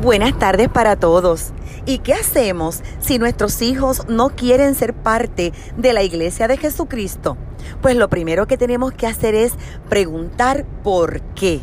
Buenas tardes para todos. ¿Y qué hacemos si nuestros hijos no quieren ser parte de la iglesia de Jesucristo? Pues lo primero que tenemos que hacer es preguntar por qué.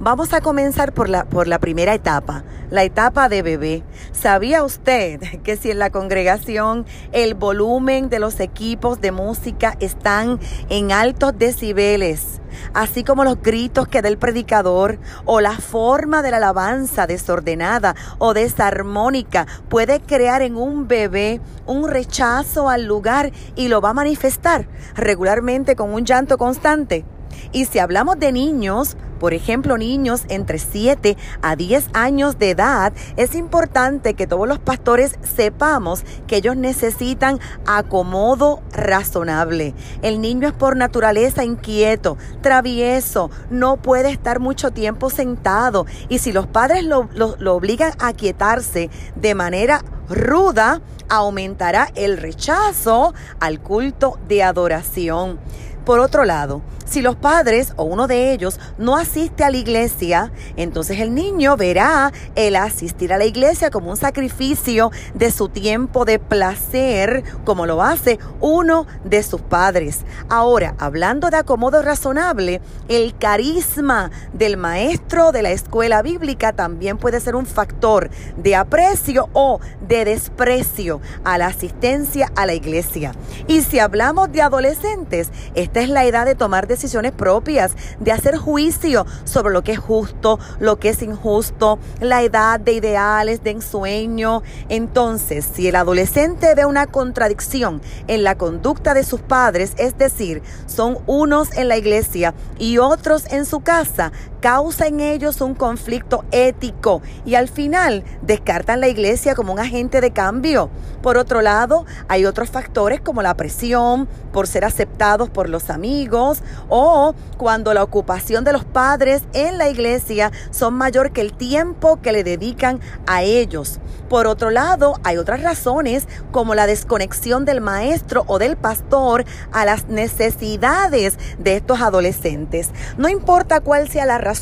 Vamos a comenzar por la, por la primera etapa, la etapa de bebé. ¿Sabía usted que si en la congregación el volumen de los equipos de música están en altos decibeles, así como los gritos que da el predicador o la forma de la alabanza desordenada o desarmónica puede crear en un bebé un rechazo al lugar y lo va a manifestar regularmente con un llanto constante? Y si hablamos de niños, por ejemplo, niños entre 7 a 10 años de edad, es importante que todos los pastores sepamos que ellos necesitan acomodo razonable. El niño es por naturaleza inquieto, travieso, no puede estar mucho tiempo sentado y si los padres lo, lo obligan a quietarse de manera ruda, aumentará el rechazo al culto de adoración. Por otro lado, si los padres o uno de ellos no asiste a la iglesia, entonces el niño verá el asistir a la iglesia como un sacrificio de su tiempo de placer, como lo hace uno de sus padres. Ahora, hablando de acomodo razonable, el carisma del maestro de la escuela bíblica también puede ser un factor de aprecio o de desprecio a la asistencia a la iglesia. Y si hablamos de adolescentes, esta es la edad de tomar decisiones propias, de hacer juicio sobre lo que es justo, lo que es injusto, la edad de ideales, de ensueño. Entonces, si el adolescente ve una contradicción en la conducta de sus padres, es decir, son unos en la iglesia y otros en su casa, causa en ellos un conflicto ético y al final descartan la iglesia como un agente de cambio. Por otro lado, hay otros factores como la presión por ser aceptados por los amigos o cuando la ocupación de los padres en la iglesia son mayor que el tiempo que le dedican a ellos. Por otro lado, hay otras razones como la desconexión del maestro o del pastor a las necesidades de estos adolescentes. No importa cuál sea la razón,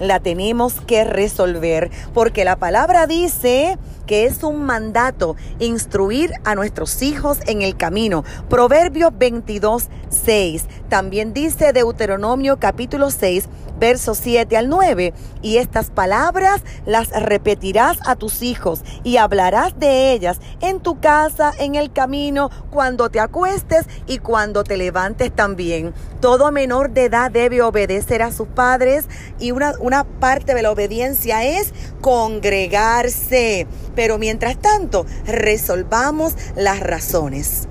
la tenemos que resolver, porque la palabra dice que es un mandato instruir a nuestros hijos en el camino. Proverbios 22, 6. También dice Deuteronomio capítulo 6, versos 7 al 9. Y estas palabras las repetirás a tus hijos y hablarás de ellas en tu casa, en el camino, cuando te acuestes y cuando te levantes también. Todo menor de edad debe obedecer a sus padres y una, una parte de la obediencia es congregarse. Pero mientras tanto, resolvamos las razones.